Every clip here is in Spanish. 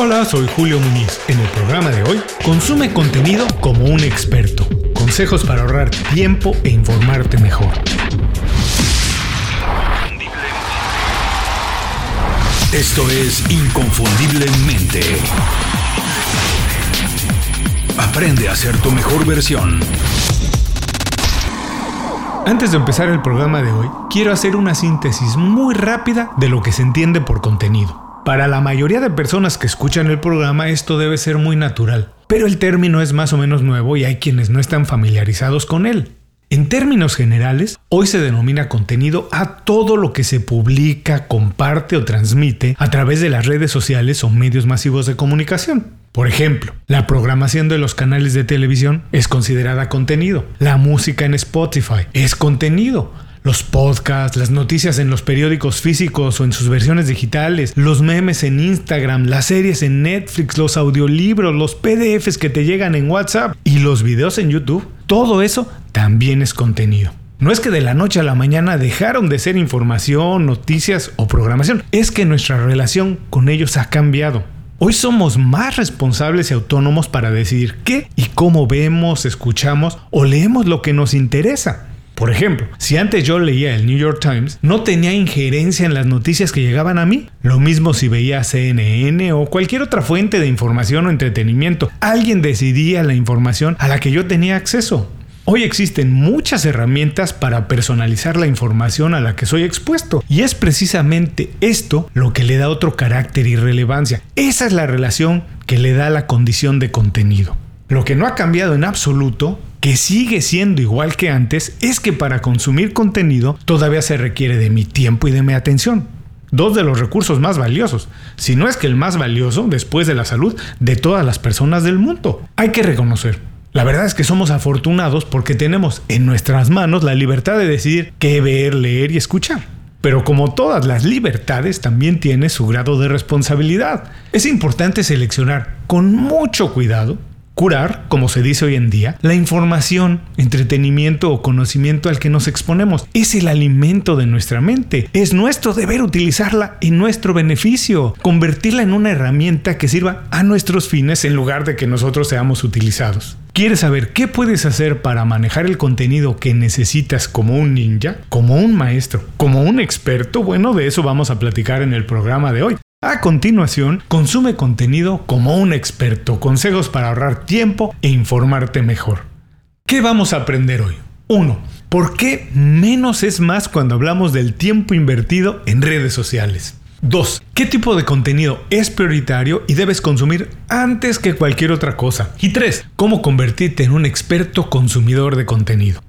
Hola, soy Julio Muñiz. En el programa de hoy, consume contenido como un experto. Consejos para ahorrar tiempo e informarte mejor. Esto es Inconfundiblemente. Aprende a ser tu mejor versión. Antes de empezar el programa de hoy, quiero hacer una síntesis muy rápida de lo que se entiende por contenido. Para la mayoría de personas que escuchan el programa esto debe ser muy natural, pero el término es más o menos nuevo y hay quienes no están familiarizados con él. En términos generales, hoy se denomina contenido a todo lo que se publica, comparte o transmite a través de las redes sociales o medios masivos de comunicación. Por ejemplo, la programación de los canales de televisión es considerada contenido. La música en Spotify es contenido los podcasts, las noticias en los periódicos físicos o en sus versiones digitales, los memes en Instagram, las series en Netflix, los audiolibros, los PDFs que te llegan en WhatsApp y los videos en YouTube, todo eso también es contenido. No es que de la noche a la mañana dejaron de ser información, noticias o programación, es que nuestra relación con ellos ha cambiado. Hoy somos más responsables y autónomos para decidir qué y cómo vemos, escuchamos o leemos lo que nos interesa. Por ejemplo, si antes yo leía el New York Times, no tenía injerencia en las noticias que llegaban a mí. Lo mismo si veía CNN o cualquier otra fuente de información o entretenimiento. Alguien decidía la información a la que yo tenía acceso. Hoy existen muchas herramientas para personalizar la información a la que soy expuesto y es precisamente esto lo que le da otro carácter y relevancia. Esa es la relación que le da la condición de contenido. Lo que no ha cambiado en absoluto que sigue siendo igual que antes es que para consumir contenido todavía se requiere de mi tiempo y de mi atención. Dos de los recursos más valiosos, si no es que el más valioso después de la salud de todas las personas del mundo. Hay que reconocer. La verdad es que somos afortunados porque tenemos en nuestras manos la libertad de decidir qué ver, leer y escuchar. Pero como todas las libertades, también tiene su grado de responsabilidad. Es importante seleccionar con mucho cuidado curar, como se dice hoy en día, la información, entretenimiento o conocimiento al que nos exponemos. Es el alimento de nuestra mente. Es nuestro deber utilizarla en nuestro beneficio, convertirla en una herramienta que sirva a nuestros fines en lugar de que nosotros seamos utilizados. ¿Quieres saber qué puedes hacer para manejar el contenido que necesitas como un ninja, como un maestro, como un experto? Bueno, de eso vamos a platicar en el programa de hoy. A continuación, consume contenido como un experto, consejos para ahorrar tiempo e informarte mejor. ¿Qué vamos a aprender hoy? 1. ¿Por qué menos es más cuando hablamos del tiempo invertido en redes sociales? 2. ¿Qué tipo de contenido es prioritario y debes consumir antes que cualquier otra cosa? Y 3. ¿Cómo convertirte en un experto consumidor de contenido?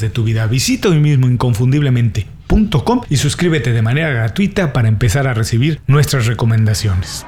de tu vida. Visita hoy mismo inconfundiblemente.com y suscríbete de manera gratuita para empezar a recibir nuestras recomendaciones.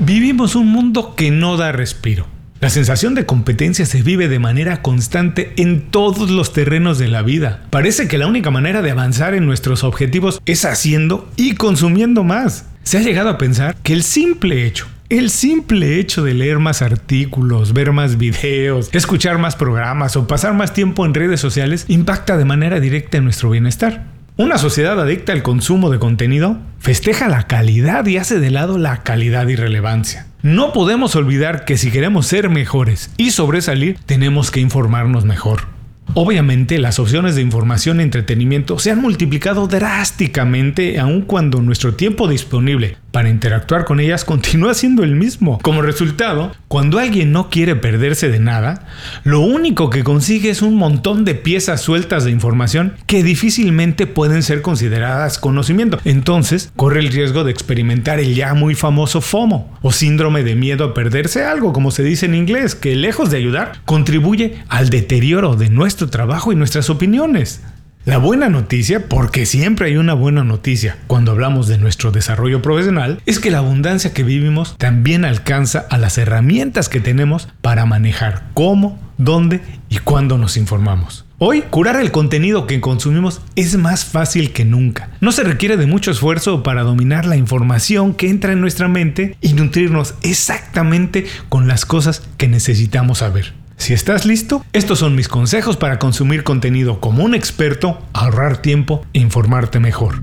Vivimos un mundo que no da respiro. La sensación de competencia se vive de manera constante en todos los terrenos de la vida. Parece que la única manera de avanzar en nuestros objetivos es haciendo y consumiendo más. Se ha llegado a pensar que el simple hecho el simple hecho de leer más artículos, ver más videos, escuchar más programas o pasar más tiempo en redes sociales impacta de manera directa en nuestro bienestar. Una sociedad adicta al consumo de contenido festeja la calidad y hace de lado la calidad y relevancia. No podemos olvidar que si queremos ser mejores y sobresalir, tenemos que informarnos mejor. Obviamente las opciones de información y entretenimiento se han multiplicado drásticamente aun cuando nuestro tiempo disponible para interactuar con ellas continúa siendo el mismo. Como resultado, cuando alguien no quiere perderse de nada, lo único que consigue es un montón de piezas sueltas de información que difícilmente pueden ser consideradas conocimiento. Entonces, corre el riesgo de experimentar el ya muy famoso FOMO o síndrome de miedo a perderse algo, como se dice en inglés, que lejos de ayudar, contribuye al deterioro de nuestro trabajo y nuestras opiniones. La buena noticia, porque siempre hay una buena noticia cuando hablamos de nuestro desarrollo profesional, es que la abundancia que vivimos también alcanza a las herramientas que tenemos para manejar cómo, dónde y cuándo nos informamos. Hoy, curar el contenido que consumimos es más fácil que nunca. No se requiere de mucho esfuerzo para dominar la información que entra en nuestra mente y nutrirnos exactamente con las cosas que necesitamos saber. Si estás listo, estos son mis consejos para consumir contenido como un experto, ahorrar tiempo e informarte mejor.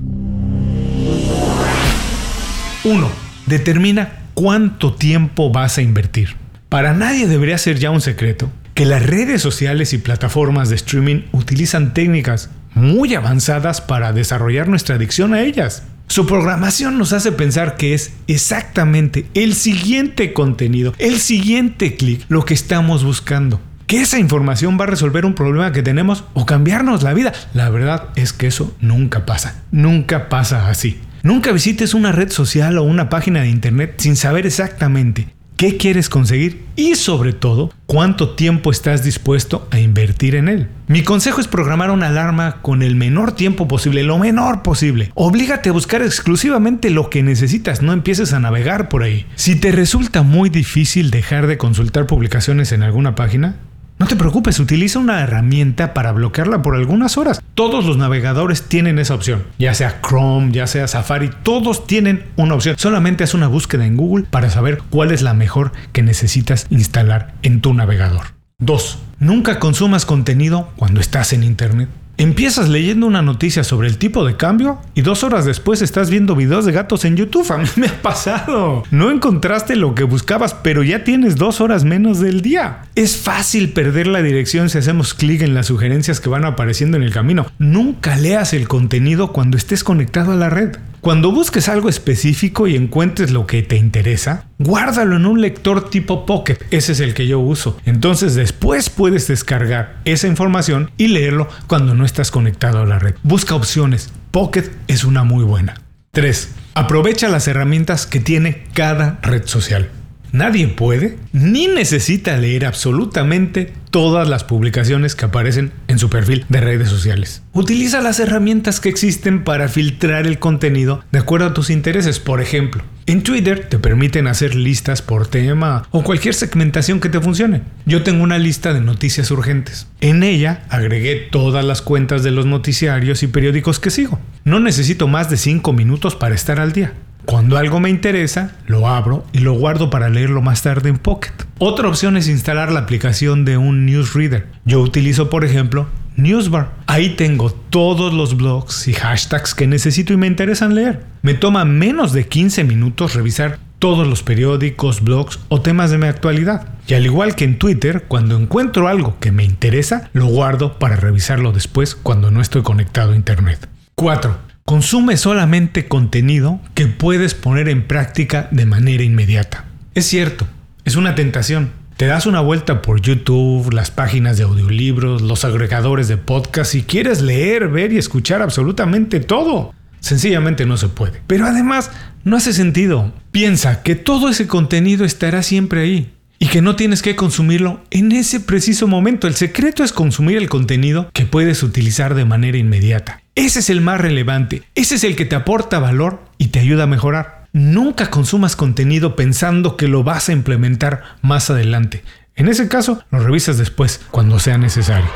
1. Determina cuánto tiempo vas a invertir. Para nadie debería ser ya un secreto que las redes sociales y plataformas de streaming utilizan técnicas muy avanzadas para desarrollar nuestra adicción a ellas. Su programación nos hace pensar que es exactamente el siguiente contenido, el siguiente clic, lo que estamos buscando. Que esa información va a resolver un problema que tenemos o cambiarnos la vida. La verdad es que eso nunca pasa. Nunca pasa así. Nunca visites una red social o una página de internet sin saber exactamente qué quieres conseguir y sobre todo cuánto tiempo estás dispuesto a invertir en él. Mi consejo es programar una alarma con el menor tiempo posible, lo menor posible. Oblígate a buscar exclusivamente lo que necesitas, no empieces a navegar por ahí. Si te resulta muy difícil dejar de consultar publicaciones en alguna página, no te preocupes, utiliza una herramienta para bloquearla por algunas horas. Todos los navegadores tienen esa opción, ya sea Chrome, ya sea Safari, todos tienen una opción. Solamente haz una búsqueda en Google para saber cuál es la mejor que necesitas instalar en tu navegador. 2. Nunca consumas contenido cuando estás en Internet. Empiezas leyendo una noticia sobre el tipo de cambio y dos horas después estás viendo videos de gatos en YouTube. A mí me ha pasado. No encontraste lo que buscabas, pero ya tienes dos horas menos del día. Es fácil perder la dirección si hacemos clic en las sugerencias que van apareciendo en el camino. Nunca leas el contenido cuando estés conectado a la red. Cuando busques algo específico y encuentres lo que te interesa, guárdalo en un lector tipo Pocket. Ese es el que yo uso. Entonces después puedes descargar esa información y leerlo cuando no estás conectado a la red. Busca opciones. Pocket es una muy buena. 3. Aprovecha las herramientas que tiene cada red social. Nadie puede ni necesita leer absolutamente todas las publicaciones que aparecen en su perfil de redes sociales. Utiliza las herramientas que existen para filtrar el contenido de acuerdo a tus intereses. Por ejemplo, en Twitter te permiten hacer listas por tema o cualquier segmentación que te funcione. Yo tengo una lista de noticias urgentes. En ella agregué todas las cuentas de los noticiarios y periódicos que sigo. No necesito más de 5 minutos para estar al día. Cuando algo me interesa, lo abro y lo guardo para leerlo más tarde en Pocket. Otra opción es instalar la aplicación de un newsreader. Yo utilizo, por ejemplo, Newsbar. Ahí tengo todos los blogs y hashtags que necesito y me interesan leer. Me toma menos de 15 minutos revisar todos los periódicos, blogs o temas de mi actualidad. Y al igual que en Twitter, cuando encuentro algo que me interesa, lo guardo para revisarlo después cuando no estoy conectado a Internet. 4. Consume solamente contenido que puedes poner en práctica de manera inmediata. Es cierto, es una tentación. Te das una vuelta por YouTube, las páginas de audiolibros, los agregadores de podcast y quieres leer, ver y escuchar absolutamente todo. Sencillamente no se puede. Pero además, no hace sentido. Piensa que todo ese contenido estará siempre ahí y que no tienes que consumirlo en ese preciso momento. El secreto es consumir el contenido que puedes utilizar de manera inmediata. Ese es el más relevante, ese es el que te aporta valor y te ayuda a mejorar. Nunca consumas contenido pensando que lo vas a implementar más adelante. En ese caso, lo revisas después, cuando sea necesario.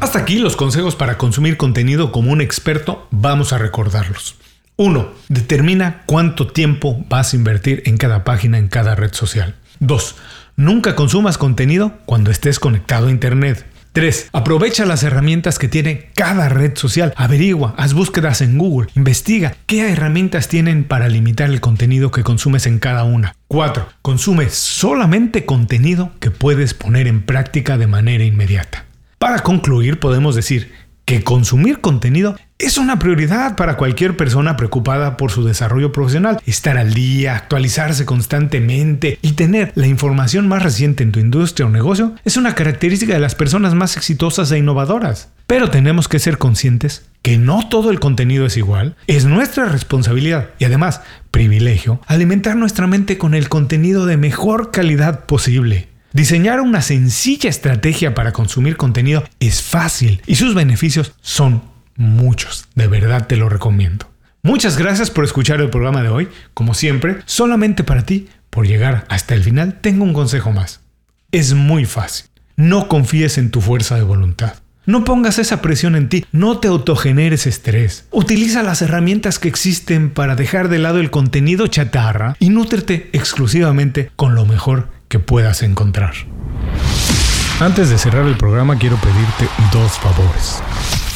Hasta aquí los consejos para consumir contenido como un experto, vamos a recordarlos. 1. Determina cuánto tiempo vas a invertir en cada página en cada red social. 2. Nunca consumas contenido cuando estés conectado a Internet. 3. Aprovecha las herramientas que tiene cada red social. Averigua, haz búsquedas en Google, investiga qué herramientas tienen para limitar el contenido que consumes en cada una. 4. Consume solamente contenido que puedes poner en práctica de manera inmediata. Para concluir, podemos decir que consumir contenido es una prioridad para cualquier persona preocupada por su desarrollo profesional. Estar al día, actualizarse constantemente y tener la información más reciente en tu industria o negocio es una característica de las personas más exitosas e innovadoras. Pero tenemos que ser conscientes que no todo el contenido es igual. Es nuestra responsabilidad y además privilegio alimentar nuestra mente con el contenido de mejor calidad posible. Diseñar una sencilla estrategia para consumir contenido es fácil y sus beneficios son muchos. De verdad te lo recomiendo. Muchas gracias por escuchar el programa de hoy. Como siempre, solamente para ti, por llegar hasta el final, tengo un consejo más. Es muy fácil. No confíes en tu fuerza de voluntad. No pongas esa presión en ti, no te autogeneres estrés. Utiliza las herramientas que existen para dejar de lado el contenido chatarra y nútrete exclusivamente con lo mejor que puedas encontrar. Antes de cerrar el programa quiero pedirte dos favores.